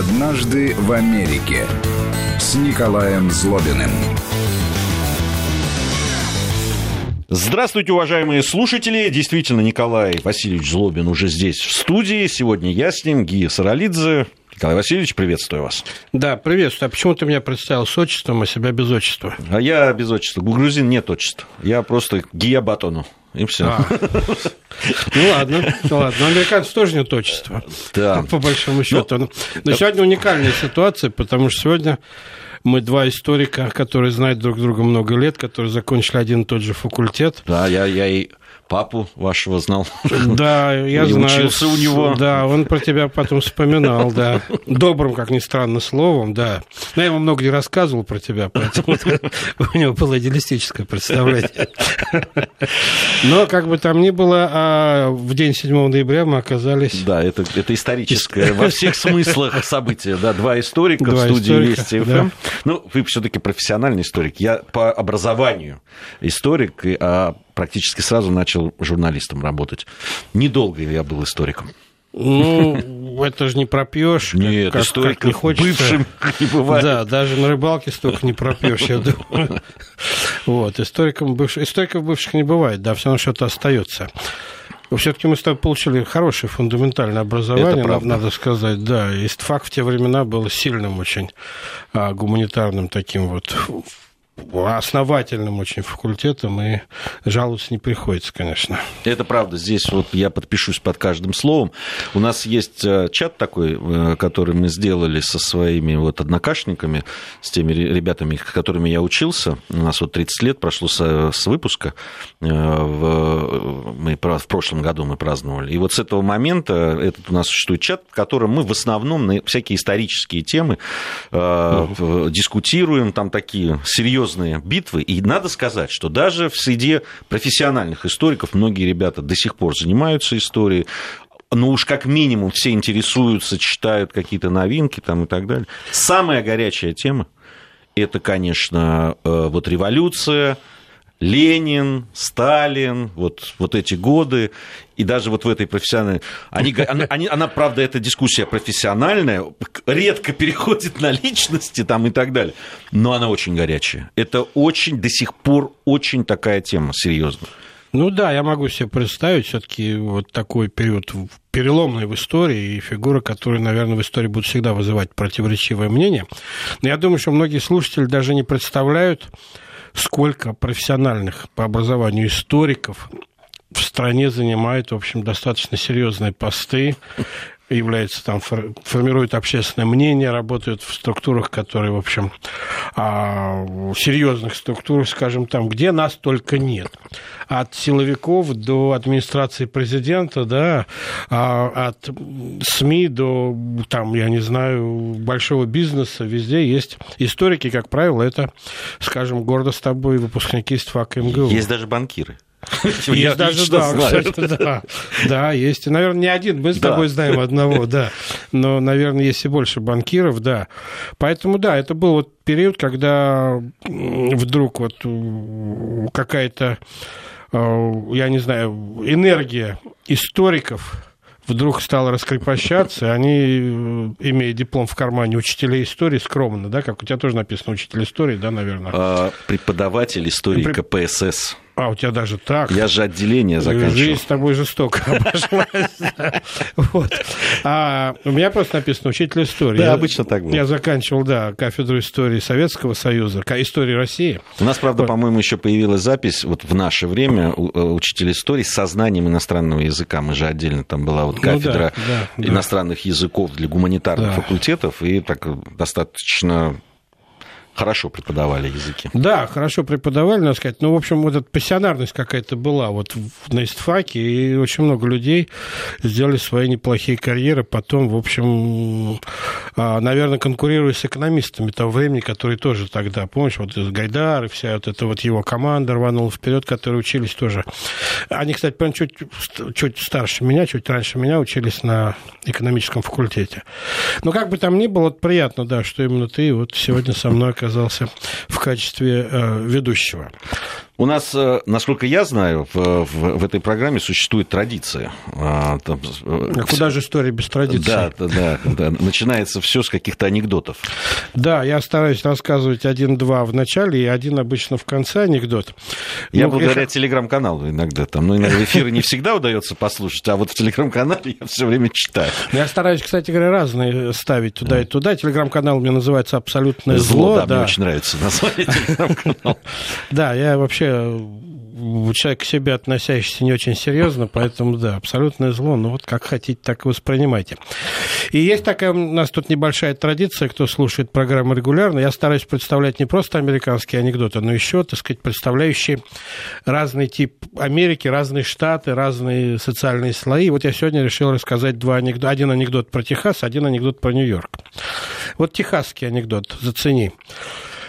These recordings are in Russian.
«Однажды в Америке» с Николаем Злобиным. Здравствуйте, уважаемые слушатели. Действительно, Николай Васильевич Злобин уже здесь, в студии. Сегодня я с ним, Гия Саралидзе. Николай Васильевич, приветствую вас. Да, приветствую. А почему ты меня представил с отчеством, а себя без отчества? А я без отчества. У грузин нет отчества. Я просто Гия Батону. И все. А. Ну ладно, ну ладно. Американцы тоже нет отчества. Да. По большому счету. Но, Но сегодня уникальная ситуация, потому что сегодня мы два историка, которые знают друг друга много лет, которые закончили один и тот же факультет. Да, я, я и папу вашего знал. Да, я знаю. учился у него. Да, он про тебя потом вспоминал, да. Добрым, как ни странно, словом, да. Но я ему много не рассказывал про тебя, поэтому у него было идеалистическое представление. Но, как бы там ни было, а в день 7 ноября мы оказались... Да, это, это историческое во всех смыслах событие. Да, два историка два в студии Вести ФМ. Да. Ну, вы все таки профессиональный историк. Я по образованию историк, а практически сразу начал журналистом работать. Недолго я был историком. Ну, это же не пропьешь. Нет, как, историк как не хочется. бывшим не бывает. Да, даже на рыбалке столько не пропьешь, я думаю. Вот, историком бывших, историков бывших не бывает, да, все равно что-то остается. Все-таки мы с тобой получили хорошее фундаментальное образование, надо, надо сказать, да. И СТФАК в те времена был сильным очень а, гуманитарным таким вот основательным очень факультетом, и жаловаться не приходится, конечно. Это правда. Здесь вот я подпишусь под каждым словом. У нас есть э, чат такой, э, который мы сделали со своими вот однокашниками, с теми ребятами, с которыми я учился. У нас вот 30 лет прошло с, с выпуска. Э, в, мы, в прошлом году мы праздновали. И вот с этого момента этот у нас существует чат, в котором мы в основном на всякие исторические темы угу. дискутируем. Там такие серьезные серьезные битвы, и надо сказать, что даже в среде профессиональных историков многие ребята до сих пор занимаются историей, ну уж как минимум все интересуются, читают какие-то новинки там и так далее. Самая горячая тема – это, конечно, э, вот революция, Ленин, Сталин, вот, вот эти годы, и даже вот в этой профессиональной... Они, они, она, правда, эта дискуссия профессиональная, редко переходит на личности там и так далее, но она очень горячая. Это очень, до сих пор очень такая тема, серьезно. Ну да, я могу себе представить все-таки вот такой период переломный в истории и фигуры, которые, наверное, в истории будут всегда вызывать противоречивое мнение. Но я думаю, что многие слушатели даже не представляют, сколько профессиональных по образованию историков в стране занимают, в общем, достаточно серьезные посты, являются там, формируют общественное мнение, работают в структурах, которые, в общем, а, серьезных структурах, скажем, там, где нас только нет. От силовиков до администрации президента, да, а, от СМИ до, там, я не знаю, большого бизнеса, везде есть историки, как правило, это, скажем, гордо с тобой выпускники из МГУ. Есть даже банкиры. Есть даже, да, кстати, да. Да, есть. Наверное, не один, мы с тобой знаем одного, да. Но, наверное, есть и больше банкиров, да. Поэтому, да, это был вот период, когда вдруг вот какая-то, э, я не знаю, энергия историков вдруг стала раскрепощаться, и они, э, имея диплом в кармане учителя истории, скромно, да, как у тебя тоже написано учитель истории, да, наверное? А, преподаватель истории КПСС. А, у тебя даже так. Я же отделение заканчивал. Жизнь с тобой жестоко обошлась. А у меня просто написано учитель истории. Да, обычно так было. Я заканчивал, да, кафедру истории Советского Союза, истории России. У нас, правда, по-моему, еще появилась запись вот в наше время э, учитель истории с сознанием иностранного языка. Мы же отдельно там была вот ну кафедра иностранных языков для гуманитарных факультетов, и так достаточно хорошо преподавали языки. Да, хорошо преподавали, надо сказать. Ну, в общем, вот эта пассионарность какая-то была вот на истфаке, и очень много людей сделали свои неплохие карьеры. Потом, в общем, а, наверное, конкурируя с экономистами того времени, которые тоже тогда, помнишь, вот Гайдар и вся вот эта вот его команда рванула вперед, которые учились тоже. Они, кстати, прям чуть, чуть старше меня, чуть раньше меня учились на экономическом факультете. Но как бы там ни было, приятно, да, что именно ты вот сегодня со мной оказался в качестве э, ведущего. У нас, э, насколько я знаю, в, в, в этой программе существует традиция. А, там, э, а куда же история без традиции? Да, да, да. Начинается все с каких-то анекдотов. Да, я стараюсь рассказывать один-два в начале и один обычно в конце анекдот. Я ну, благодаря я... телеграм-каналу иногда там, ну, иногда эфиры не всегда удается послушать, а вот в телеграм-канале я все время читаю. Я стараюсь, кстати говоря, разные ставить туда и туда. Телеграм-канал у меня называется «Абсолютное зло». Зло, да, да. мне очень нравится название телеграм-канала. Да, я вообще человек к себе относящийся не очень серьезно, поэтому, да, абсолютное зло, ну вот как хотите, так и воспринимайте. И есть такая у нас тут небольшая традиция, кто слушает программу регулярно, я стараюсь представлять не просто американские анекдоты, но еще, так сказать, представляющие разный тип Америки, разные штаты, разные социальные слои. Вот я сегодня решил рассказать два анекдота. Один анекдот про Техас, один анекдот про Нью-Йорк. Вот техасский анекдот, зацени.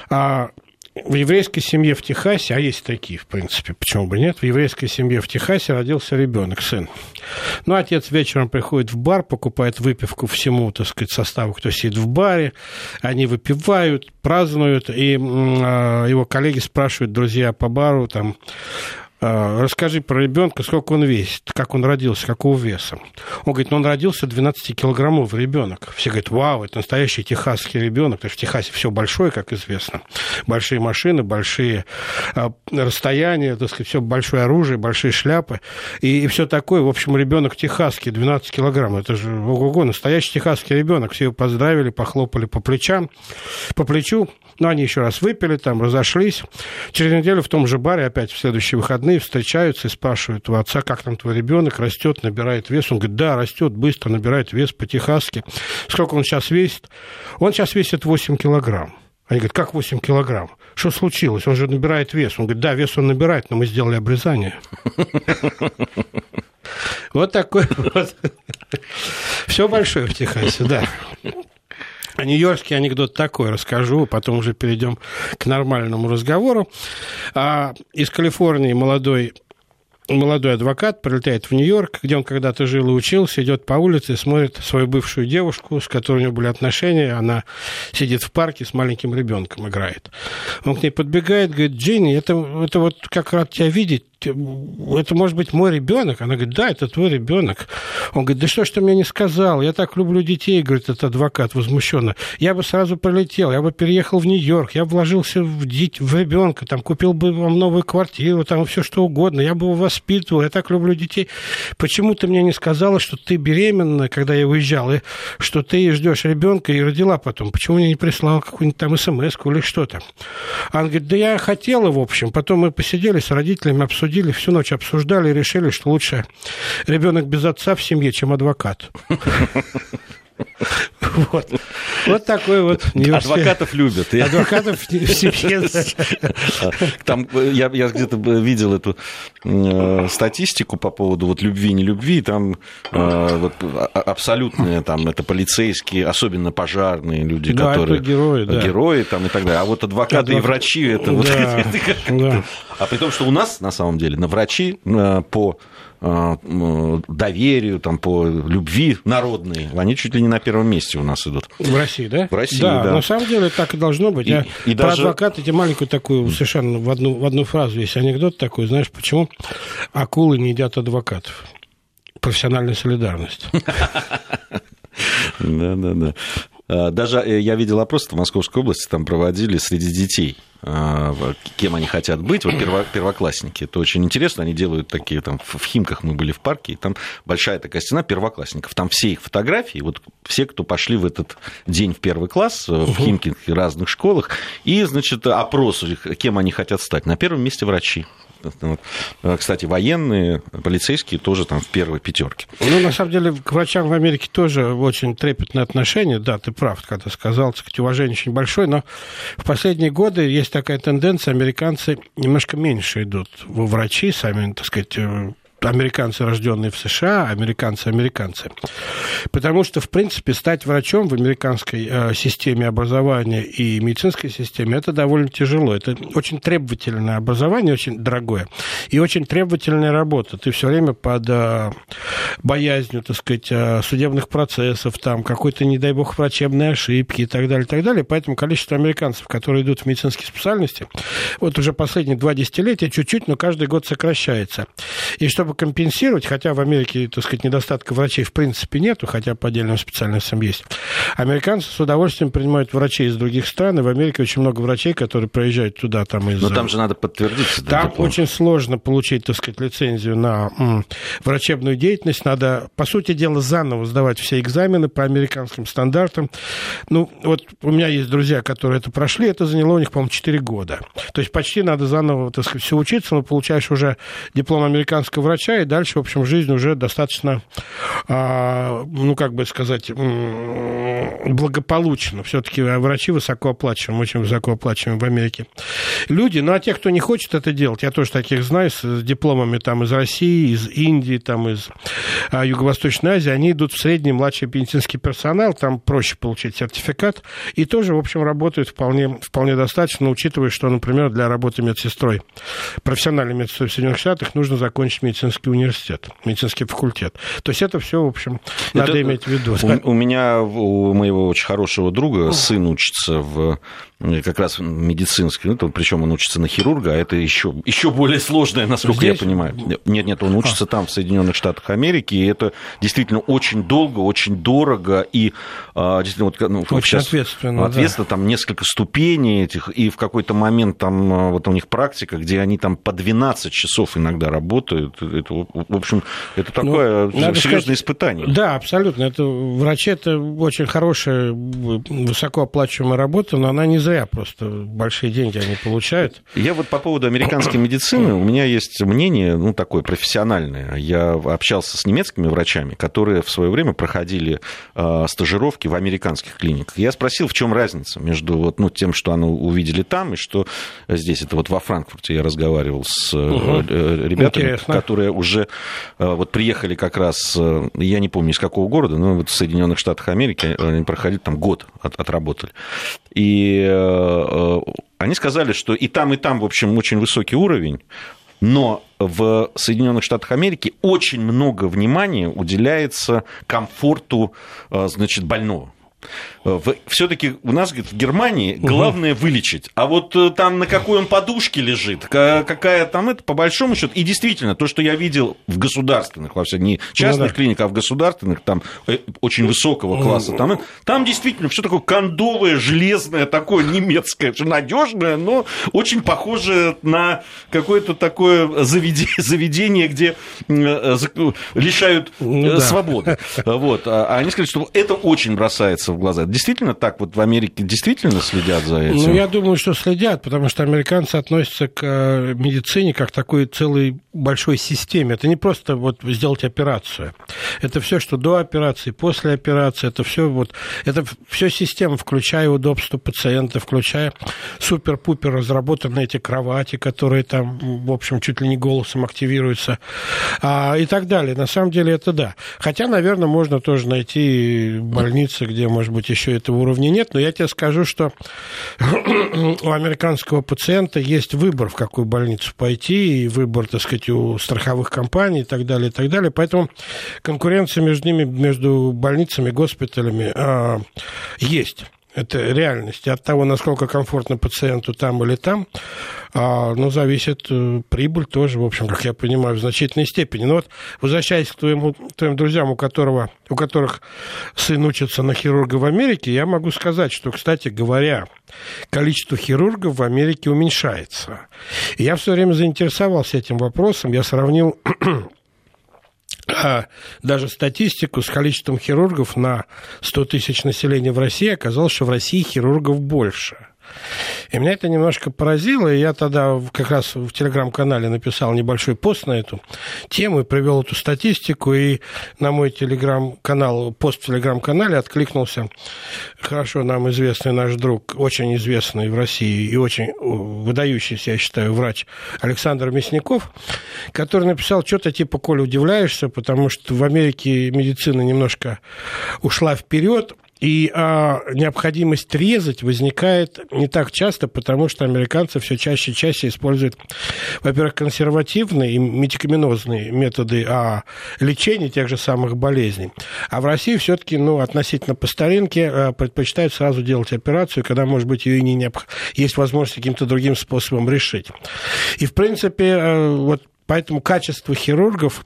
А в еврейской семье в Техасе, а есть такие, в принципе, почему бы нет, в еврейской семье в Техасе родился ребенок, сын. Ну, отец вечером приходит в бар, покупает выпивку всему, так сказать, составу, кто сидит в баре, они выпивают, празднуют, и э, его коллеги спрашивают, друзья по бару, там, расскажи про ребенка, сколько он весит, как он родился, какого веса. Он говорит, ну он родился 12-килограммовый ребенок. Все говорят, вау, это настоящий техасский ребенок, потому что в Техасе все большое, как известно. Большие машины, большие а, расстояния, так сказать, все большое оружие, большие шляпы и, и все такое. В общем, ребенок техасский, 12 килограмм. Это же ого-го, настоящий техасский ребенок. Все его поздравили, похлопали по плечам, по плечу. Ну, они еще раз выпили, там разошлись. Через неделю в том же баре опять в следующие выходные встречаются и спрашивают у отца, как там твой ребенок растет, набирает вес. Он говорит, да, растет быстро, набирает вес по-техасски. Сколько он сейчас весит? Он сейчас весит 8 килограмм. Они говорят, как 8 килограмм? Что случилось? Он же набирает вес. Он говорит, да, вес он набирает, но мы сделали обрезание. Вот такой вот. Все большое в Техасе, да. А нью-йоркский анекдот такой расскажу, потом уже перейдем к нормальному разговору. А, из Калифорнии молодой молодой адвокат прилетает в Нью-Йорк, где он когда-то жил и учился, идет по улице, смотрит свою бывшую девушку, с которой у него были отношения, она сидит в парке с маленьким ребенком, играет. Он к ней подбегает, говорит, Джинни, это, это вот как рад тебя видеть, это может быть мой ребенок? Она говорит, да, это твой ребенок. Он говорит, да что ж ты мне не сказал? Я так люблю детей, говорит этот адвокат возмущенно. Я бы сразу прилетел, я бы переехал в Нью-Йорк, я вложился в, дит... в ребенка, там купил бы вам новую квартиру, там все что угодно, я бы его воспитывал, я так люблю детей. Почему ты мне не сказала, что ты беременна, когда я уезжал, и что ты ждешь ребенка и родила потом? Почему мне не прислал какую-нибудь там смс или что-то? Она говорит, да я хотела, в общем. Потом мы посидели с родителями, обсудили обсудили, всю ночь обсуждали и решили, что лучше ребенок без отца в семье, чем адвокат. Вот. вот такой вот Адвокатов любят. Адвокатов в семье. Там, я, я где-то видел эту э, статистику по поводу вот любви, не любви. Там э, вот, а, абсолютные, там, это полицейские, особенно пожарные люди, да, которые... Это герои, да. Герои там и так далее. А вот адвокаты Адвок... и врачи, это вот... Да, это, да. А при том, что у нас, на самом деле, на врачи э, по Э, доверию, там, по любви народной, они чуть ли не на первом месте у нас идут. В России, да? В России, да. да. На самом деле так и должно быть. И, Я и про даже... адвоката тебе маленькую такую, совершенно в одну, в одну фразу есть анекдот такой, знаешь, почему акулы не едят адвокатов? Профессиональная солидарность. Да, да, да. Э, даже э, я видел опрос в Московской области, там проводили среди детей, э, кем они хотят быть, вот первоклассники. Это очень интересно, они делают такие, там, в Химках мы были в парке, и там большая такая стена первоклассников, там все их фотографии, вот все, кто пошли в этот день в первый класс, в Химках и разных школах, и, значит, опрос, кем они хотят стать. На первом месте врачи. Э, кстати, военные, полицейские тоже там в первой пятерке. Ну, на самом деле, к врачам в Америке тоже очень трепетное отношение. Да, ты прав, когда сказал, так сказать, уважение очень большое, но в последние годы есть такая тенденция, американцы немножко меньше идут во врачи, сами, так сказать, э, американцы, рожденные в США, американцы, американцы. Потому что, в принципе, стать врачом в американской э, системе образования и медицинской системе это довольно тяжело. Это очень требовательное образование, очень дорогое, и очень требовательная работа. Ты все время под э, боязнью, так сказать, э, судебных процессов, там, какой-то, не дай бог, врачебной ошибки и так далее, и так далее. Поэтому количество американцев, которые идут в медицинские специальности, вот уже последние два десятилетия чуть-чуть, но каждый год сокращается. И чтобы компенсировать, хотя в Америке, так сказать, недостатка врачей в принципе нету, хотя по отдельным специальностям есть, американцы с удовольствием принимают врачей из других стран, и в Америке очень много врачей, которые проезжают туда там из... Но там же надо подтвердить. Там диплом. очень сложно получить, так сказать, лицензию на м, врачебную деятельность. Надо, по сути дела, заново сдавать все экзамены по американским стандартам. Ну, вот у меня есть друзья, которые это прошли, это заняло у них, по-моему, 4 года. То есть почти надо заново, так сказать, все учиться, но получаешь уже диплом американского врача, и дальше, в общем, жизнь уже достаточно, а, ну, как бы сказать, благополучно. Все-таки врачи высокооплачиваемы, очень высокооплачиваемы в Америке. Люди, ну, а те, кто не хочет это делать, я тоже таких знаю, с дипломами там из России, из Индии, там из а, Юго-Восточной Азии, они идут в средний младший медицинский персонал, там проще получить сертификат, и тоже, в общем, работают вполне, вполне достаточно, учитывая, что, например, для работы медсестрой, профессиональной медсестрой в Соединенных Штатах нужно закончить медицинский университет, медицинский факультет. То есть это все, в общем, надо это, иметь в виду. У, у меня, у моего очень хорошего друга сын учится в как раз медицинский, ну, причем он учится на хирурга, а это еще, еще более сложное, насколько Здесь? я понимаю. Нет, нет, он учится а. там, в Соединенных Штатах Америки, и это действительно очень долго, очень дорого, и а, действительно, вот, ну, очень сейчас ответственно, ответственно, да. там несколько ступеней этих, и в какой-то момент там а, вот у них практика, где они там по 12 часов иногда работают. Это, в общем, это ну, такое ну, серьезное сказать, испытание. Да, абсолютно. Это, врачи это очень хорошая, высокооплачиваемая работа, но она не зря просто большие деньги они получают. Я вот по поводу американской медицины, у меня есть мнение, ну, такое профессиональное. Я общался с немецкими врачами, которые в свое время проходили э, стажировки в американских клиниках. Я спросил, в чем разница между вот, ну, тем, что они увидели там, и что здесь. Это вот во Франкфурте я разговаривал с угу. ребятами, Интересно. которые уже э, вот приехали как раз, я не помню из какого города, но вот в Соединенных Штатах Америки они проходили там год, от, отработали. И Э, они сказали, что и там, и там, в общем, очень высокий уровень, но в Соединенных Штатах Америки очень много внимания уделяется комфорту э, значит, больного. Э, все-таки у нас говорит, в Германии главное угу. вылечить. А вот э, там на какой он подушке лежит, какая там это, по большому счету. И действительно, то, что я видел в государственных, во всяких, не частных ну, да. клиниках, а в государственных, там э, очень высокого класса, там, там действительно все такое кондовое, железное, такое немецкое, все надежное, но очень похоже на какое-то такое заведение, где лишают ну, свободы. Вот. А они сказали, что это очень бросается в глаза действительно так? Вот в Америке действительно следят за этим? Ну, я думаю, что следят, потому что американцы относятся к э, медицине как к такой целой большой системе. Это не просто вот сделать операцию. Это все, что до операции, после операции, это все вот, это все система, включая удобство пациента, включая супер-пупер разработанные эти кровати, которые там, в общем, чуть ли не голосом активируются, а, и так далее. На самом деле это да. Хотя, наверное, можно тоже найти больницы, где, может быть, еще этого уровня нет, но я тебе скажу, что у американского пациента есть выбор, в какую больницу пойти, и выбор, так сказать, у страховых компаний и так далее, и так далее. Поэтому конкуренция между ними, между больницами, госпиталями а, есть. Это реальность. От того, насколько комфортно пациенту там или там, а, ну, зависит э, прибыль тоже, в общем, как я понимаю, в значительной степени. Но вот, возвращаясь к твоему, твоим друзьям, у, которого, у которых сын учится на хирурга в Америке, я могу сказать, что, кстати говоря, количество хирургов в Америке уменьшается. Я все время заинтересовался этим вопросом. Я сравнил даже статистику с количеством хирургов на 100 тысяч населения в России оказалось, что в России хирургов больше – И меня это немножко поразило, и я тогда как раз в телеграм-канале написал небольшой пост на эту тему и привел эту статистику, и на мой телеграм-канал, пост в телеграм-канале откликнулся хорошо нам известный наш друг, очень известный в России и очень выдающийся, я считаю, врач Александр Мясников, который написал что-то типа, Коля, удивляешься, потому что в Америке медицина немножко ушла вперед, и а, необходимость резать возникает не так часто, потому что американцы все чаще и чаще используют, во-первых, консервативные и медикаментозные методы а, лечения тех же самых болезней. А в России все-таки ну, относительно по старинке а, предпочитают сразу делать операцию, когда, может быть, ее и не необх... есть возможность каким-то другим способом решить. И, в принципе, а, вот Поэтому качество хирургов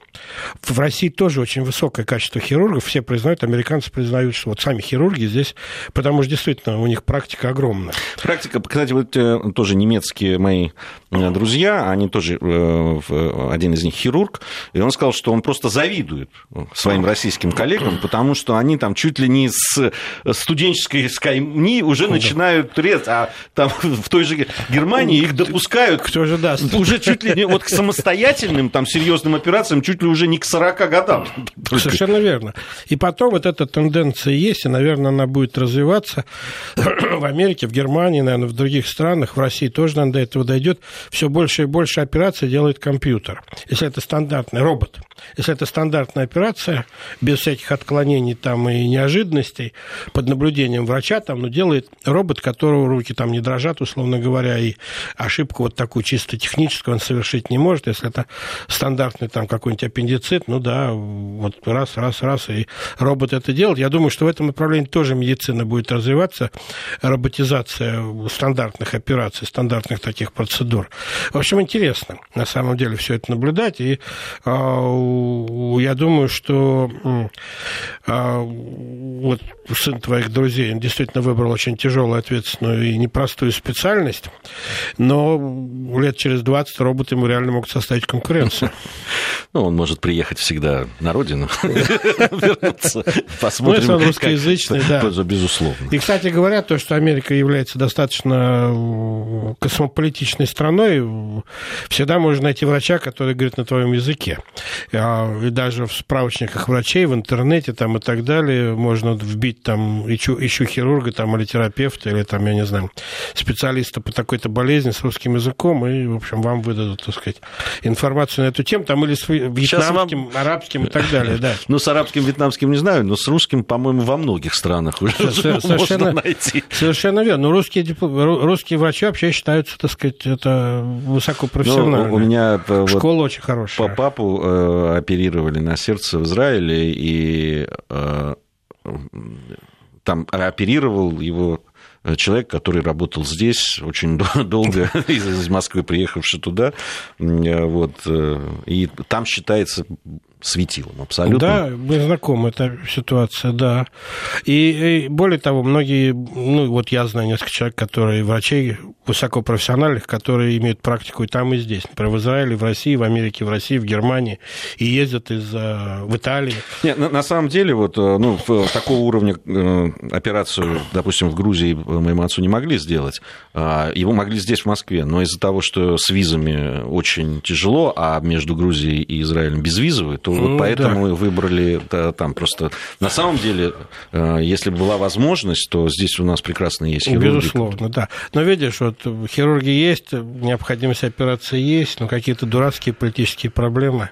в России тоже очень высокое качество хирургов. Все признают, американцы признают, что вот сами хирурги здесь, потому что действительно у них практика огромная. Практика, кстати, вот э, тоже немецкие мои э, друзья, они тоже, э, один из них хирург, и он сказал, что он просто завидует своим российским коллегам, потому что они там чуть ли не с студенческой скамьи уже начинают резать, а там в той же Германии их допускают Кто же даст? уже чуть ли не вот к самостоятельности самостоятельным, там, серьезным операциям чуть ли уже не к 40 годам. Совершенно верно. И потом вот эта тенденция есть, и, наверное, она будет развиваться в Америке, в Германии, наверное, в других странах, в России тоже, наверное, до этого дойдет. Все больше и больше операций делает компьютер. Если это стандартный робот, если это стандартная операция, без всяких отклонений там и неожиданностей, под наблюдением врача, там, ну, делает робот, которого руки там не дрожат, условно говоря, и ошибку вот такую чисто техническую он совершить не может, если это стандартный там какой-нибудь аппендицит, ну да, вот раз, раз, раз, и робот это делает. Я думаю, что в этом направлении тоже медицина будет развиваться, роботизация стандартных операций, стандартных таких процедур. В общем, интересно на самом деле все это наблюдать, и э, я думаю, что э, вот сын твоих друзей, он действительно выбрал очень тяжелую, ответственную и непростую специальность, но лет через 20 роботы ему реально могут составить конкуренцию. Ну, он может приехать всегда на родину, вернуться, посмотрим. Ну, он русскоязычный, да. Безусловно. И, кстати говоря, то, что Америка является достаточно космополитичной страной, всегда можно найти врача, который говорит на твоем языке. А, и даже в справочниках врачей, в интернете там и так далее можно вбить там, ищу, ищу хирурга там, или терапевта, или там, я не знаю, специалиста по такой-то болезни с русским языком, и, в общем, вам выдадут, так сказать, информацию на эту тему, там или с вьетнамским, вам... арабским и так далее, да. Ну, с арабским, вьетнамским не знаю, но с русским, по-моему, во многих странах уже можно найти. Совершенно верно. Но русские, русские врачи вообще считаются, так сказать, это высокопрофессионально. Ну, у меня школа очень хорошая. По папу э, оперировали на сердце в Израиле, и э, там оперировал его человек, который работал здесь очень долго, из Москвы приехавший туда, вот, э, и там считается светилом абсолютно. Да, мы знакомы эта ситуация, да. И, и более того, многие, ну вот я знаю несколько человек, которые врачей высокопрофессиональных, которые имеют практику и там, и здесь. Например, в Израиле, в России, в Америке, в России, в Германии, и ездят из, в Италии. Нет, на, на самом деле, вот, э, ну, такого уровня э, операцию, допустим, в Грузии моему отцу не могли сделать. А, его могли здесь, в Москве, но из-за того, что с визами очень тяжело, а между Грузией и Израилем безвизовые, то вот поэтому да. выбрали там просто... На самом деле, э, если бы была возможность, то здесь у нас прекрасно есть хирурги. Безусловно, да. Но видишь, вот хирурги есть, необходимость операции есть, но какие-то дурацкие политические проблемы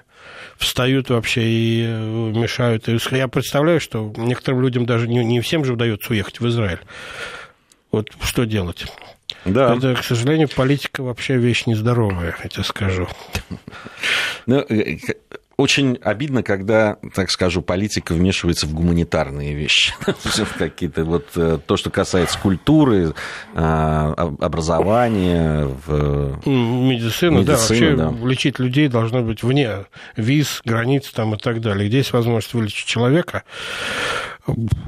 встают вообще и э, мешают. Я представляю, что некоторым людям даже не, не всем же удается уехать в Израиль. Вот что делать? Да. Это, к сожалению, политика вообще вещь нездоровая, я тебе скажу. Ну, э, очень обидно, когда, так скажу, политика вмешивается в гуманитарные вещи. Какие-то вот э, то, что касается культуры, а, образования, в... медицины, да, вообще да. лечить людей должно быть вне виз, границ там и так далее. Где есть возможность вылечить человека,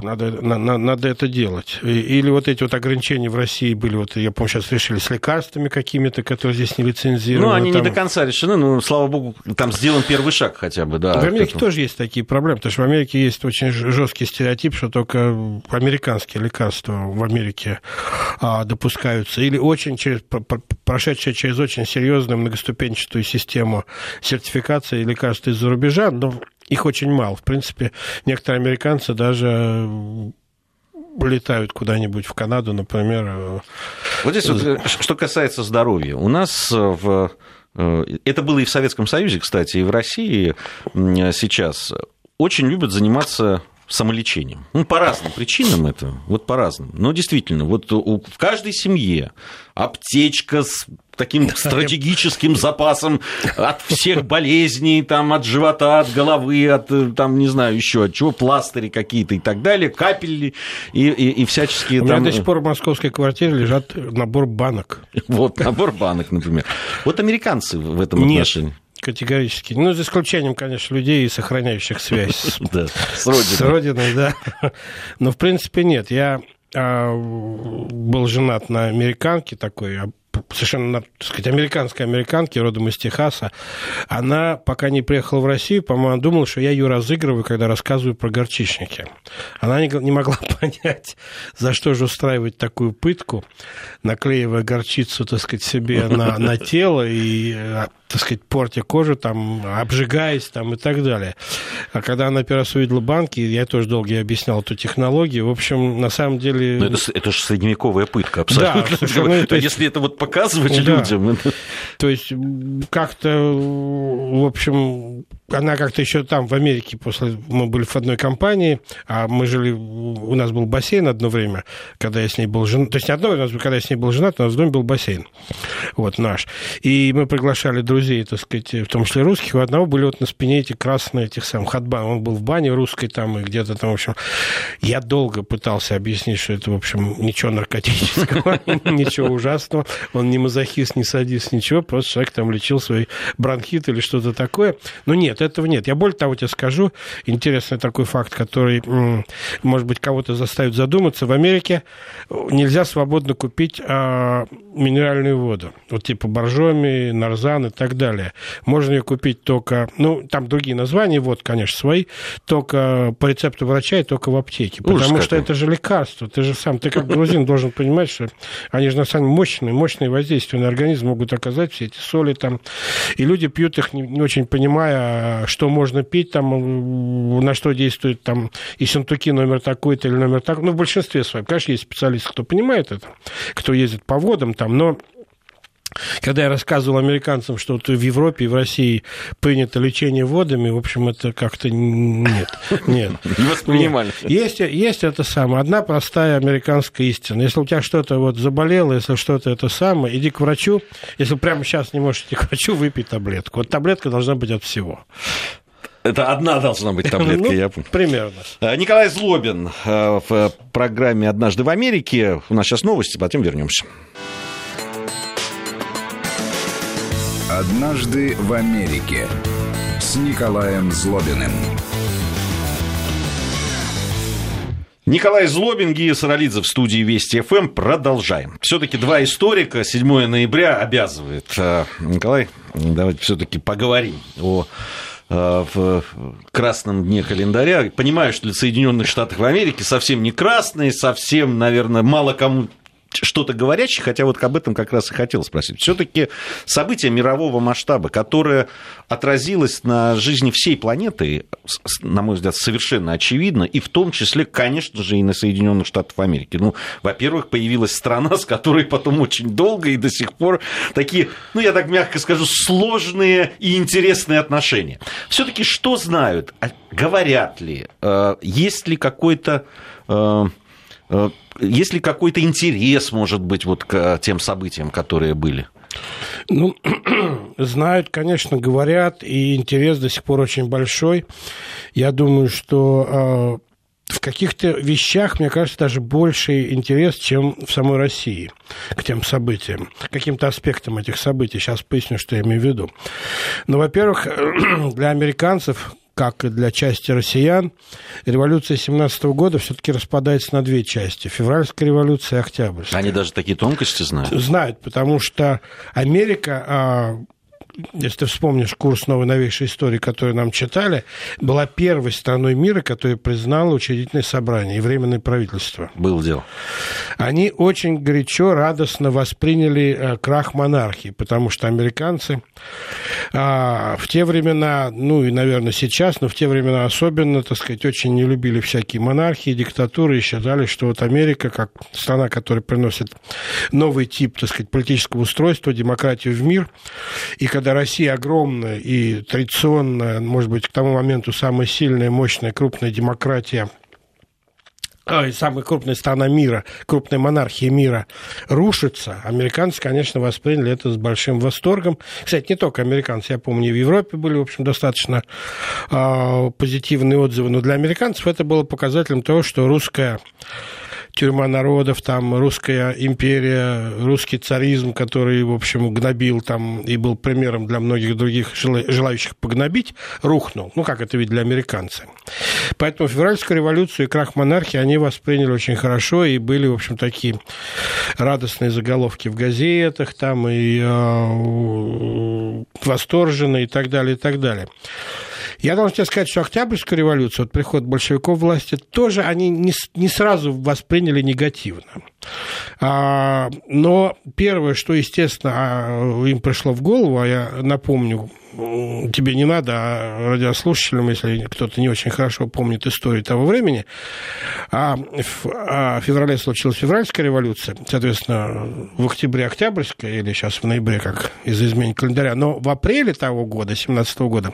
Надо, на, надо это делать. Или вот эти вот ограничения в России были, вот я помню, сейчас решили с лекарствами какими-то, которые здесь не лицензированы. Ну, они там... не до конца решены, но, слава богу, там сделан первый шаг хотя бы, да. В Америке тоже есть такие проблемы, потому что в Америке есть очень жесткий стереотип, что только американские лекарства в Америке а, допускаются, или очень через, прошедшие через очень серьезную многоступенчатую систему сертификации лекарств из-за рубежа, но их очень мало. В принципе, некоторые американцы даже летают куда-нибудь в Канаду, например. Э, вот здесь вот, э, что касается здоровья. У нас в э, это было и в Советском Союзе, кстати, и в России сейчас очень любят заниматься самолечением. Ну, по разным причинам это, вот по разным. Но действительно, вот в каждой семье аптечка с таким стратегическим запасом от всех болезней, там, от живота, от головы, от, там, не знаю, еще от чего, пластыри какие-то и так далее, капели и, и, и всяческие У там... меня до сих пор в московской квартире лежат набор банок. Вот, набор банок, например. Вот американцы в этом Нет. отношении. Категорически. Ну, за исключением, конечно, людей, сохраняющих связь с, да, с родиной. С родиной, да. Но, в принципе, нет. Я а, был женат на американке такой, а, совершенно, так сказать, американской американке, родом из Техаса, она, пока не приехала в Россию, по-моему, думала, что я ее разыгрываю, когда рассказываю про горчичники. Она не, не могла понять, за что же устраивать такую пытку, наклеивая горчицу, так сказать, себе на, на тело и а, так сказать, портя кожу, там, обжигаясь там, и так далее. А когда она первый раз увидела банки, я тоже долго ей объяснял эту технологию. В общем, на самом деле... Но это, это же средневековая пытка, абсолютно. Да, совершенно, ну, то есть, Если это вот показывать да. людям... То есть как-то, в общем, она как-то еще там, в Америке, после мы были в одной компании, а мы жили, у нас был бассейн одно время, когда я с ней был женат. То есть не одно время, когда я с ней был женат, у нас в доме был бассейн. Вот наш. И мы приглашали друзей друзей, так сказать, в том числе русских, у одного были вот на спине эти красные этих самых хатбан. Он был в бане русской там и где-то там, в общем. Я долго пытался объяснить, что это, в общем, ничего наркотического, ничего ужасного. Он не мазохист, не садист, ничего. Просто человек там лечил свой бронхит или что-то такое. Но нет, этого нет. Я более того тебе скажу, интересный такой факт, который, может быть, кого-то заставит задуматься. В Америке нельзя свободно купить а, минеральную воду. Вот типа боржоми, нарзан и так далее. Можно ее купить только, ну, там другие названия, вот, конечно, свои, только по рецепту врача и только в аптеке. Ужас потому что это же лекарство. Ты же сам, ты как грузин должен понимать, что они же на самом деле мощные, мощные воздействия на организм могут оказать все эти соли там. И люди пьют их, не, очень понимая, что можно пить, там, на что действует там и синтуки номер такой-то или номер такой. Ну, в большинстве своем. Конечно, есть специалисты, кто понимает это, кто ездит по водам там, но когда я рассказывал американцам, что вот в Европе и в России принято лечение водами, в общем, это как-то нет. Нет. Не воспринимали. Есть, есть это самое. Одна простая американская истина. Если у тебя что-то вот заболело, если что-то это самое, иди к врачу. Если прямо сейчас не можешь идти к врачу, выпей таблетку. Вот таблетка должна быть от всего. Это одна должна быть таблетка, ну, я помню. Примерно. А, Николай Злобин э, в программе «Однажды в Америке». У нас сейчас новости, потом вернемся. «Однажды в Америке» с Николаем Злобиным. Николай Злобин, Гия Саралидзе в студии Вести ФМ. Продолжаем. Все-таки два историка 7 ноября обязывает. А, Николай, давайте все-таки поговорим о а, в красном дне календаря. Понимаю, что для Соединенных Штатов Америки совсем не красный, совсем, наверное, мало кому что-то говорящее, хотя вот об этом как раз и хотел спросить. Все-таки событие мирового масштаба, которое отразилось на жизни всей планеты, на мой взгляд, совершенно очевидно, и в том числе, конечно же, и на Соединенных Штатах Америки. Ну, во-первых, появилась страна, с которой потом очень долго и до сих пор такие, ну, я так мягко скажу, сложные и интересные отношения. Все-таки что знают, а говорят ли, э, есть ли какой-то э, есть ли какой-то интерес, может быть, вот к тем событиям, которые были? Ну, знают, конечно, говорят, и интерес до сих пор очень большой. Я думаю, что э, в каких-то вещах, мне кажется, даже больше интерес, чем в самой России к тем событиям, каким-то аспектам этих событий. Сейчас поясню, что я имею в виду. Ну, во-первых, для американцев как и для части россиян, революция 17 года все-таки распадается на две части. Февральская революция и Октябрьская. Они даже такие тонкости знают? Знают, потому что Америка а, если ты вспомнишь курс новой новейшей истории, который нам читали, была первой страной мира, которая признала учредительное собрание и временное правительство. Было дело. Они очень горячо, радостно восприняли э, крах монархии, потому что американцы а, в те времена, ну и, наверное, сейчас, но в те времена особенно, так сказать, очень не любили всякие монархии, диктатуры и считали, что вот Америка, как страна, которая приносит новый тип, так сказать, политического устройства, демократию в мир, и когда когда Россия огромная и традиционная, может быть, к тому моменту самая сильная, мощная, крупная демократия а, самая крупная страна мира, крупная монархия мира рушится, американцы, конечно, восприняли это с большим восторгом. Кстати, не только американцы, я помню, в Европе были, в общем, достаточно э, позитивные отзывы, но для американцев это было показателем того, что русская тюрьма народов, там русская империя, русский царизм, который, в общем, гнобил там и был примером для многих других желающих погнобить, рухнул. Ну, как это ведь для американцев. Поэтому февральскую революцию и крах монархии они восприняли очень хорошо и были, в общем, такие радостные заголовки в газетах там и э, восторженные и так далее, и так далее. Я должен тебе сказать, что Октябрьскую революцию, вот приход большевиков власти, тоже они не, не сразу восприняли негативно. А, но первое, что, естественно, а, им пришло в голову, а я напомню, тебе не надо, а радиослушателям, если кто-то не очень хорошо помнит историю того времени, а в, а в феврале случилась февральская революция, соответственно, в октябре октябрьская, или сейчас в ноябре, как из-за изменения календаря, но в апреле того года, 17 года,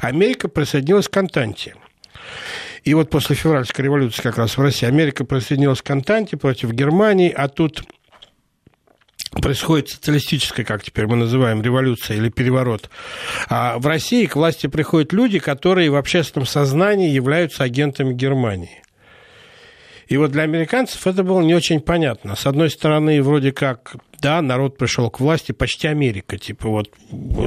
Америка присоединилась к Антанте. И вот после февральской революции как раз в России Америка присоединилась к Антанте против Германии, а тут происходит социалистическая, как теперь мы называем, революция или переворот. А в России к власти приходят люди, которые в общественном сознании являются агентами Германии. И вот для американцев это было не очень понятно. С одной стороны, вроде как, да, народ пришел к власти, почти Америка, типа вот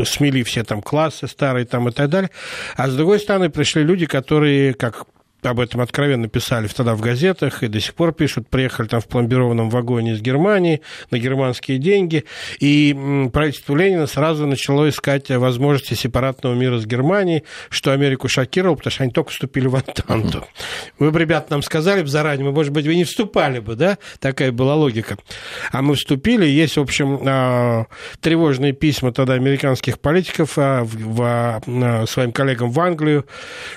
смели все там классы старые там и так далее. А с другой стороны, пришли люди, которые, как об этом откровенно писали тогда в газетах и до сих пор пишут, приехали там в пломбированном вагоне из Германии на германские деньги, и правительство Ленина сразу начало искать возможности сепаратного мира с Германией, что Америку шокировало, потому что они только вступили в Антанту. Вы бы, ребята, нам сказали бы заранее, мы, может быть, вы не вступали бы, да? Такая была логика. А мы вступили, есть, в общем, а, тревожные письма тогда американских политиков а, а, своим коллегам в Англию,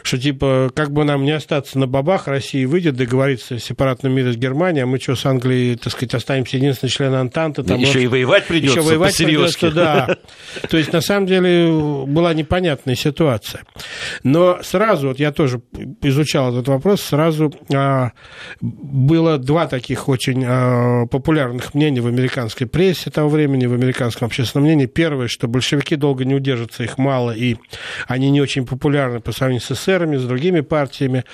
что типа, как бы нам не осталось остаться на бабах, Россия выйдет, договорится о сепаратном мире с Германией, а мы что, с Англией, так сказать, останемся единственным членом Антанты. Там еще и воевать придется еще воевать придется, да. То есть, на самом деле, была непонятная ситуация. Но сразу, вот я тоже изучал этот вопрос, сразу а, было два таких очень а, популярных мнения в американской прессе того времени, в американском общественном мнении. Первое, что большевики долго не удержатся, их мало, и они не очень популярны по сравнению с эсерами, с другими партиями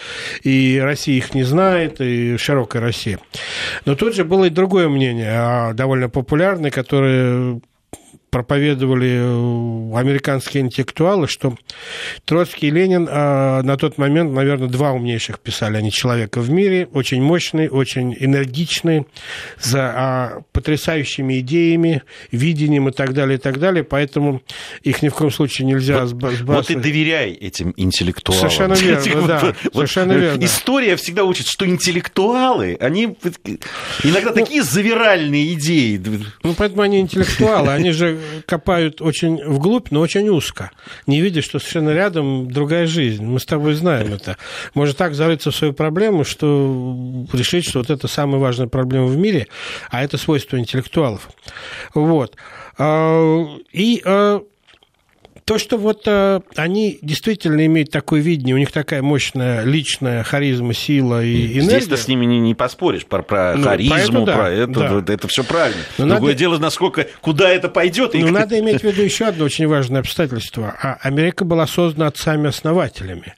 и Россия их не знает, и широкая Россия. Но тут же было и другое мнение, а довольно популярное, которое проповедовали американские интеллектуалы, что Троцкий и Ленин а, на тот момент, наверное, два умнейших писали они человека в мире, очень мощный, очень энергичный, за а, потрясающими идеями, видением и так далее, и так далее, поэтому их ни в коем случае нельзя вот, сбрасывать. Вот и доверяй этим интеллектуалам. Совершенно верно, да, вот, совершенно верно. История всегда учит, что интеллектуалы, они иногда ну, такие завиральные идеи. Ну, поэтому они интеллектуалы, они же копают очень вглубь, но очень узко, не видя, что совершенно рядом другая жизнь. Мы с тобой знаем это. Может так зарыться в свою проблему, что решить, что вот это самая важная проблема в мире, а это свойство интеллектуалов. Вот. А, и а, то, что вот э, они действительно имеют такое видение, у них такая мощная личная харизма, сила и энергия. Здесь-то с ними не, не поспоришь про, про ну, харизму, про, про это, да. это все правильно. Но Другое надо... дело, насколько, куда это пойдет. Ну, и... надо иметь в виду еще одно очень важное обстоятельство. А Америка была создана отцами-основателями.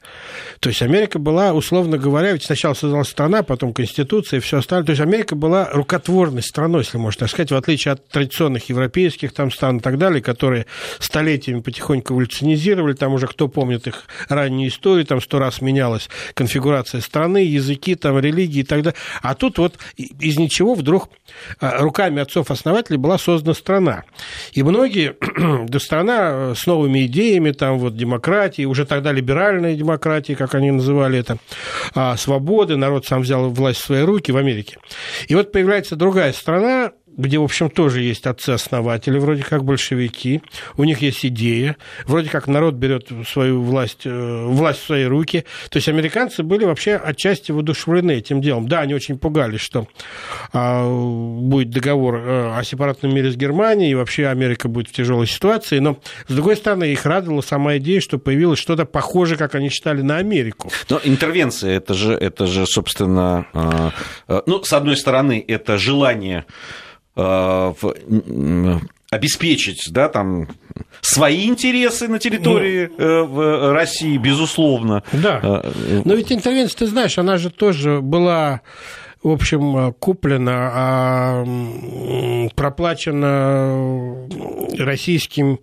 То есть Америка была, условно говоря, ведь сначала создалась страна, потом Конституция и все остальное. То есть Америка была рукотворной страной, если можно так сказать, в отличие от традиционных европейских там стран и так далее, которые столетиями потихоньку эволюционизировали, там уже кто помнит их раннюю историю, там сто раз менялась конфигурация страны, языки, там религии и так далее. А тут вот из ничего вдруг а, руками отцов-основателей была создана страна. И многие, да страна с новыми идеями, там вот демократии, уже тогда либеральная демократия, как они называли это, а, свободы, народ сам взял власть в свои руки в Америке. И вот появляется другая страна, где, в общем, тоже есть отцы-основатели, вроде как большевики, у них есть идея, вроде как народ берет свою власть, э, власть в свои руки. То есть американцы были вообще отчасти воодушевлены этим делом. Да, они очень пугались, что а, будет договор э, о сепаратном мире с Германией, и вообще Америка будет в тяжелой ситуации, но, с другой стороны, их радовала сама идея, что появилось что-то похожее, как они считали, на Америку. Но интервенция, это же, это же собственно, э, ну, с одной стороны, это желание Э, обеспечить да, там, свои интересы на территории ну, в России, безусловно. Да. Э, Но ведь интервенция, ты знаешь, она же тоже была в общем, куплена, а проплачена российским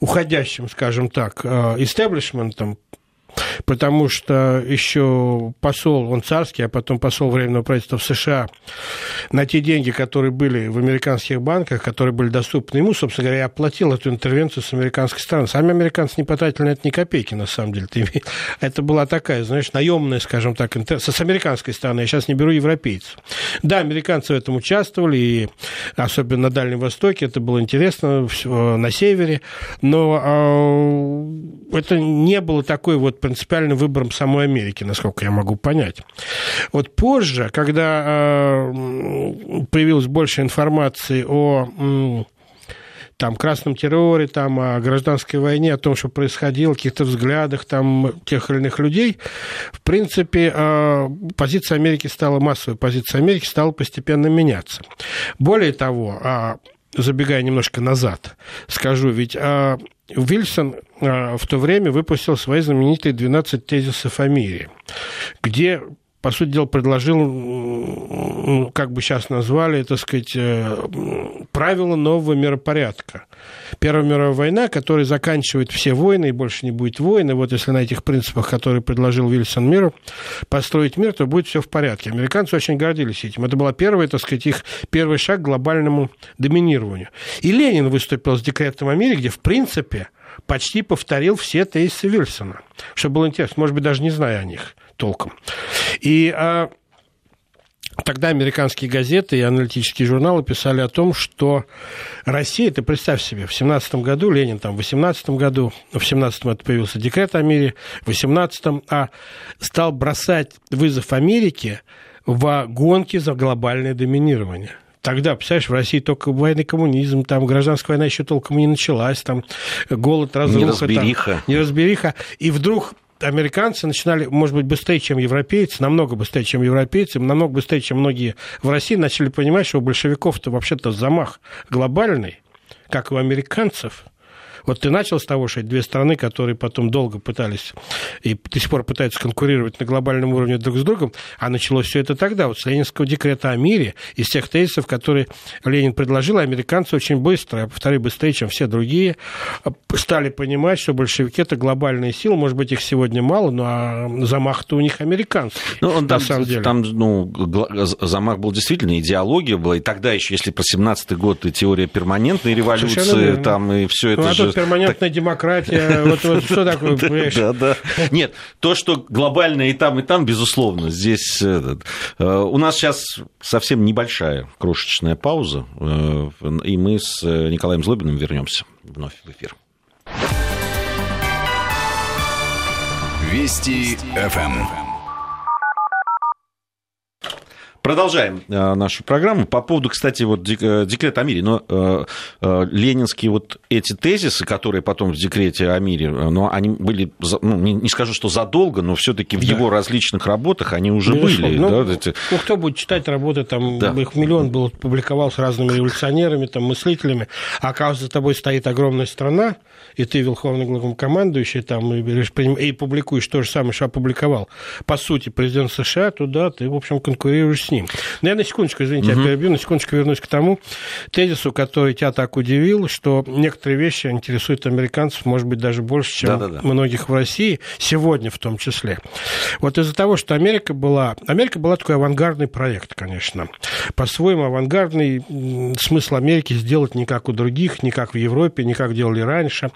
уходящим, скажем так, истеблишментом, потому что еще посол, он царский, а потом посол Временного правительства в США, на те деньги, которые были в американских банках, которые были доступны ему, собственно говоря, оплатил эту интервенцию с американской стороны. Сами американцы не потратили на это ни копейки, на самом деле. Это была такая, знаешь, наемная, скажем так, с американской стороны. Я сейчас не беру европейцев. Да, американцы в этом участвовали, и особенно на Дальнем Востоке, это было интересно, на севере, но а, это не было такой вот принципиальным выбором самой Америки, насколько я могу понять. Вот позже, когда э, появилось больше информации о там, красном терроре, там, о гражданской войне, о том, что происходило, каких-то взглядах там, тех или иных людей, в принципе, э, позиция Америки стала, массовая позиция Америки стала постепенно меняться. Более того, э, забегая немножко назад, скажу, ведь Вильсон а, в то время выпустил свои знаменитые 12 тезисов о мире, где по сути дела, предложил, как бы сейчас назвали, так сказать, э, правила нового миропорядка. Первая мировая война, которая заканчивает все войны, и больше не будет войны. Вот если на этих принципах, которые предложил Вильсон миру, построить мир, то будет все в порядке. Американцы очень гордились этим. Это была первая, так сказать, их первый шаг к глобальному доминированию. И Ленин выступил с декретом о мире, где, в принципе, почти повторил все тезисы Вильсона. Что было интересно, может быть, даже не зная о них толком. И а, Тогда американские газеты и аналитические журналы писали о том, что Россия, ты представь себе, в 17 году, Ленин там в 18 году, в 17 это появился декрет о мире, в 18 а стал бросать вызов Америке в гонке за глобальное доминирование. Тогда, представляешь, в России только военный коммунизм, там гражданская война еще толком не началась, там голод, разруха. Неразбериха. Там, неразбериха. И вдруг американцы начинали, может быть, быстрее, чем европейцы, намного быстрее, чем европейцы, намного быстрее, чем многие в России, начали понимать, что у большевиков-то вообще-то замах глобальный, как у американцев – вот ты начал с того, что две страны, которые потом долго пытались и до сих пор пытаются конкурировать на глобальном уровне друг с другом, а началось все это тогда, вот с Ленинского декрета о мире, из тех тезисов, которые Ленин предложил, американцы очень быстро, я повторю, быстрее, чем все другие, стали понимать, что большевики – это глобальные силы, может быть, их сегодня мало, но а замах-то у них американский, ну, он там, на самом деле. Там, ну, замах был действительно, идеология была, и тогда еще, если про 17-й год и теория перманентной революции, там и все это ну, а же перманентная демократия, вот, вот что такое, понимаешь? Да, да. Нет, то, что глобально и там, и там, безусловно, здесь... Э, у нас сейчас совсем небольшая крошечная пауза, э, и мы с Николаем Злобиным вернемся вновь в эфир. Вести ФМ. Продолжаем э, нашу программу. По поводу, кстати, вот э, декрета о мире. Но э, ленинские вот эти тезисы, которые потом в декрете о мире, но они были, ну, не скажу, что задолго, но все-таки в да. его различных работах они уже Безусловно. были. Ну, да, эти... ну, кто будет читать работы, там да. их миллион был публиковал с разными революционерами, там, мыслителями, а оказывается, за тобой стоит огромная страна, и ты верховный главнокомандующий там и, и публикуешь то же самое, что опубликовал, по сути, президент США, то да, ты, в общем, конкурируешь с ним. Но я на секундочку, извините, угу. я перебью, на секундочку вернусь к тому тезису, который тебя так удивил, что некоторые вещи интересуют американцев, может быть, даже больше, чем Да-да-да. многих в России, сегодня в том числе. Вот из-за того, что Америка была... Америка была такой авангардный проект, конечно. По-своему авангардный смысл Америки сделать не как у других, не как в Европе, не как делали раньше.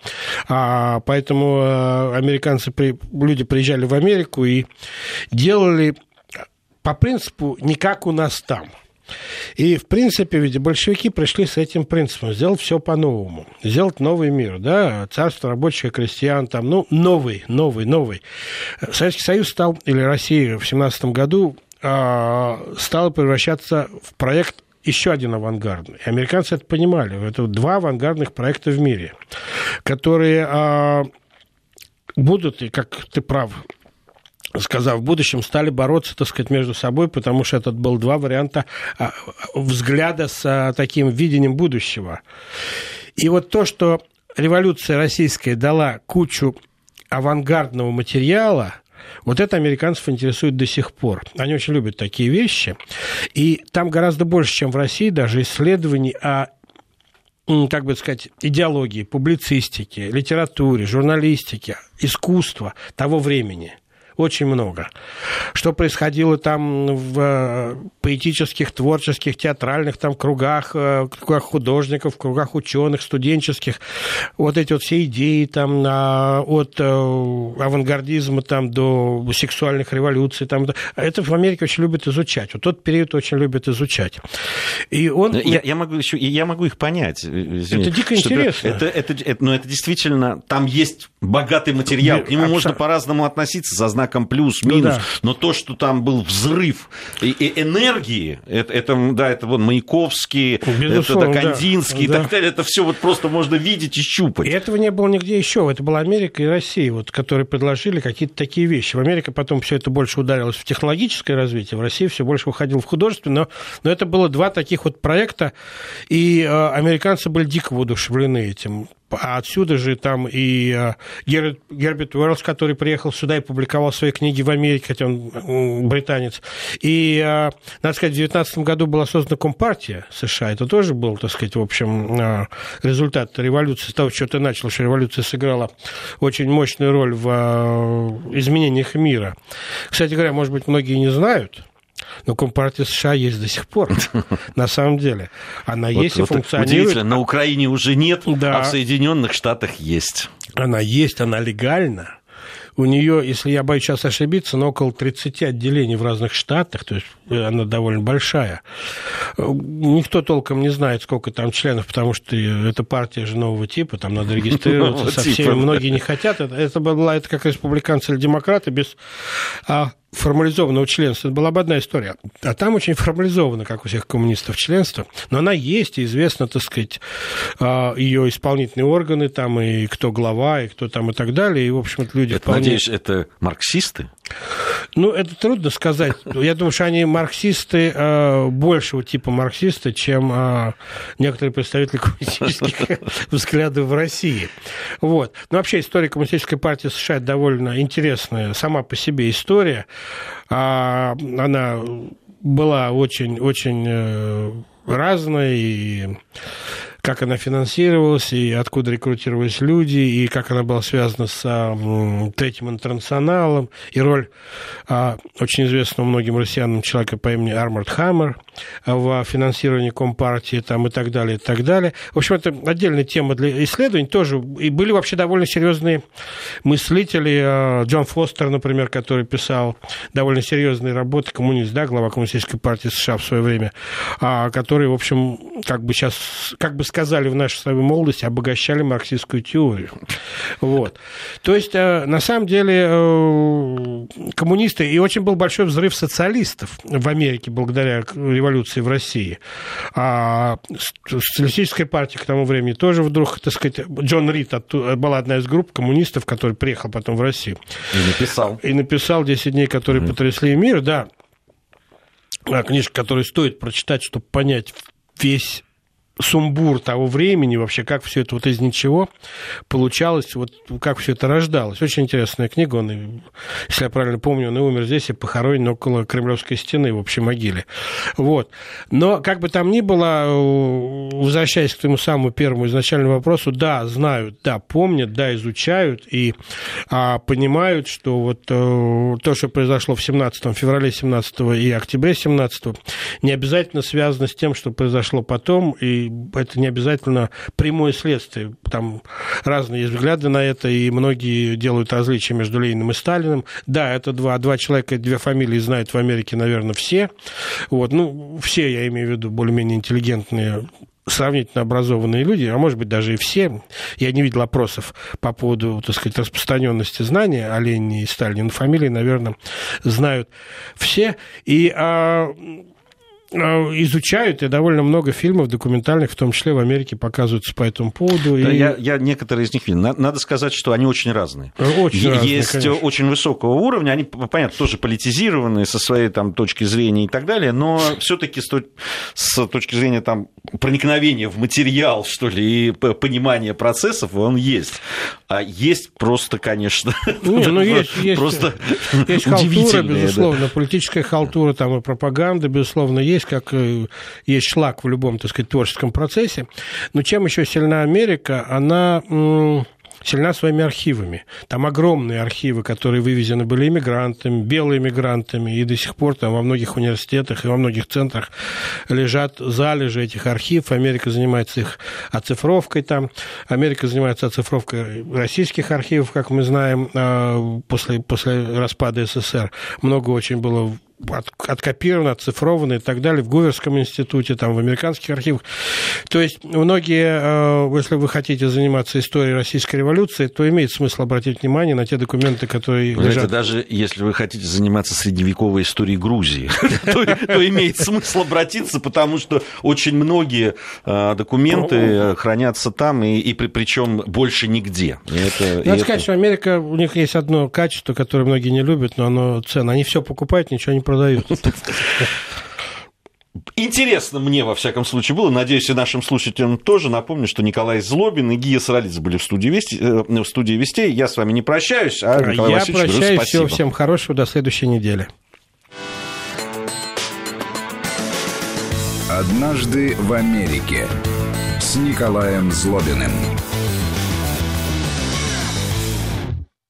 А, поэтому э, американцы, люди приезжали в Америку и делали по принципу не как у нас там. И, в принципе, ведь большевики пришли с этим принципом, сделать все по-новому, сделать новый мир, да, царство рабочих крестьян, там, ну, новый, новый, новый. Советский Союз стал, или Россия в 17 году э, стала превращаться в проект еще один авангардный. И американцы это понимали. Это два авангардных проекта в мире, которые э, будут, и как ты прав, сказав, в будущем стали бороться, так сказать, между собой, потому что это был два варианта а, взгляда с а, таким видением будущего. И вот то, что революция российская дала кучу авангардного материала, вот это американцев интересует до сих пор. Они очень любят такие вещи. И там гораздо больше, чем в России, даже исследований о как бы сказать, идеологии, публицистики, литературе, журналистике, искусства того времени очень много. Что происходило там в э, поэтических, творческих, театральных там кругах, э, кругах художников, кругах ученых, студенческих, вот эти вот все идеи там от э, авангардизма там до сексуальных революций, там, это в Америке очень любят изучать. Вот тот период очень любят изучать. И он... Я, я, могу, еще, я могу их понять. Извини, это дико интересно. Это, это, это, но это действительно, там есть богатый материал, к нему Абсо... можно по-разному относиться, за знаком плюс-минус, ну, да. но то, что там был взрыв и, энергии, это, это, да, это вон Маяковский, Безусловно, это Кандинский да. и так далее, это все вот просто можно видеть и щупать. И этого не было нигде еще, это была Америка и Россия, вот, которые предложили какие-то такие вещи. В Америке потом все это больше ударилось в технологическое развитие, в России все больше выходило в художественное, но, но это было два таких вот проекта, и э, американцы были дико воодушевлены этим. А отсюда же там и э, Герберт, Герберт Уэллс, который приехал сюда и публиковал свои книги в Америке, хотя он британец. И, э, надо сказать, в 19 году была создана Компартия США. Это тоже был, так сказать, в общем, э, результат революции, того, что ты начал, что революция сыграла очень мощную роль в изменениях мира. Кстати говоря, может быть, многие не знают, но Компартия США есть до сих пор, на самом деле. Она есть и функционирует. Удивительно, на Украине уже нет, а в Соединенных Штатах есть. Она есть, она легальна. У нее, если я боюсь сейчас ошибиться, но около 30 отделений в разных штатах, то есть э, она довольно большая. Никто толком не знает, сколько там членов, потому что это партия же нового типа, там надо регистрироваться со всеми, многие не хотят. Это, это была это как республиканцы или демократы без а, формализованного членства, это была бы одна история. А там очень формализовано, как у всех коммунистов, членство. Но она есть, и известно, так сказать, а, ее исполнительные органы, там, и кто глава, и кто там, и так далее. И, в общем, люди это, вполне... Надеюсь, это марксисты? Ну, это трудно сказать. Я думаю, что они марксисты э, большего типа марксисты, чем э, некоторые представители коммунистических взглядов в России. Вот. Но вообще история коммунистической партии США довольно интересная сама по себе история. А, она была очень-очень э, разная и как она финансировалась, и откуда рекрутировались люди, и как она была связана с а, Третьим интернационалом, и роль а, очень известного многим россиянам человека по имени Армард Хаммер в финансировании Компартии там, и так далее, и так далее. В общем, это отдельная тема для исследований тоже. И были вообще довольно серьезные мыслители. А, Джон Фостер, например, который писал довольно серьезные работы, коммунист, да, глава Коммунистической партии США в свое время, а, который, в общем, как бы сейчас, как бы сказали в нашей своей молодости, обогащали марксистскую теорию. Вот. То есть, э, на самом деле, э, коммунисты, и очень был большой взрыв социалистов в Америке благодаря революции в России. А социалистическая партия к тому времени тоже вдруг, так сказать, Джон Рид была одна из групп коммунистов, который приехал потом в Россию. И написал. И написал «10 дней, которые mm-hmm. потрясли мир», да. Книжка, которую стоит прочитать, чтобы понять весь сумбур того времени, вообще, как все это вот из ничего получалось, вот как все это рождалось. Очень интересная книга, он, если я правильно помню, он и умер здесь и похоронен около Кремлевской стены в общей могиле. Вот. Но, как бы там ни было, возвращаясь к твоему самому первому изначальному вопросу, да, знают, да, помнят, да, изучают и а, понимают, что вот а, то, что произошло в 17 феврале 17 и октябре 17 не обязательно связано с тем, что произошло потом, и это не обязательно прямое следствие. Там разные взгляды на это, и многие делают различия между Лениным и Сталиным. Да, это два, два человека, две фамилии знают в Америке, наверное, все. Вот, ну, все, я имею в виду, более-менее интеллигентные сравнительно образованные люди, а может быть даже и все, я не видел опросов по поводу, так сказать, распространенности знания о Ленине и Сталине, но фамилии, наверное, знают все. И а, изучают, и довольно много фильмов документальных, в том числе в Америке, показываются по этому поводу. Да, и... я, я некоторые из них видел. Надо сказать, что они очень разные. Очень разные, Есть конечно. очень высокого уровня, они, понятно, тоже политизированные со своей там, точки зрения и так далее, но все таки с, с точки зрения там, проникновения в материал, что ли, и понимания процессов, он есть. А есть просто, конечно, Не, ну, есть, есть, просто есть халтура, безусловно, да. политическая халтура там и пропаганда, безусловно, есть есть, как э, есть шлак в любом, так сказать, творческом процессе. Но чем еще сильна Америка? Она сильна своими архивами. Там огромные архивы, которые вывезены были иммигрантами, белыми иммигрантами, и до сих пор там во многих университетах и во многих центрах лежат залежи этих архивов. Америка занимается их оцифровкой там. Америка занимается оцифровкой российских архивов, как мы знаем, а, после, после распада СССР. Много очень было от, откопировано, оцифровано и так далее в Гуверском институте, там, в американских архивах. То есть многие, э, если вы хотите заниматься историей российской революции, то имеет смысл обратить внимание на те документы, которые вы лежат. Знаете, даже если вы хотите заниматься средневековой историей Грузии, то имеет смысл обратиться, потому что очень многие э, документы хранятся там, и причем больше нигде. Надо сказать, что Америка, у них есть одно качество, которое многие не любят, но оно ценно. Они все покупают, ничего не продают. Интересно мне, во всяком случае, было. Надеюсь, и нашим слушателям тоже. Напомню, что Николай Злобин и Гия Саралидзе были в студии, Вести, э, в студии Вестей. Я с вами не прощаюсь, а Николай Я Васильевич прощаюсь. Говорю, спасибо. Всего всем хорошего. До следующей недели. Однажды в Америке с Николаем Злобиным.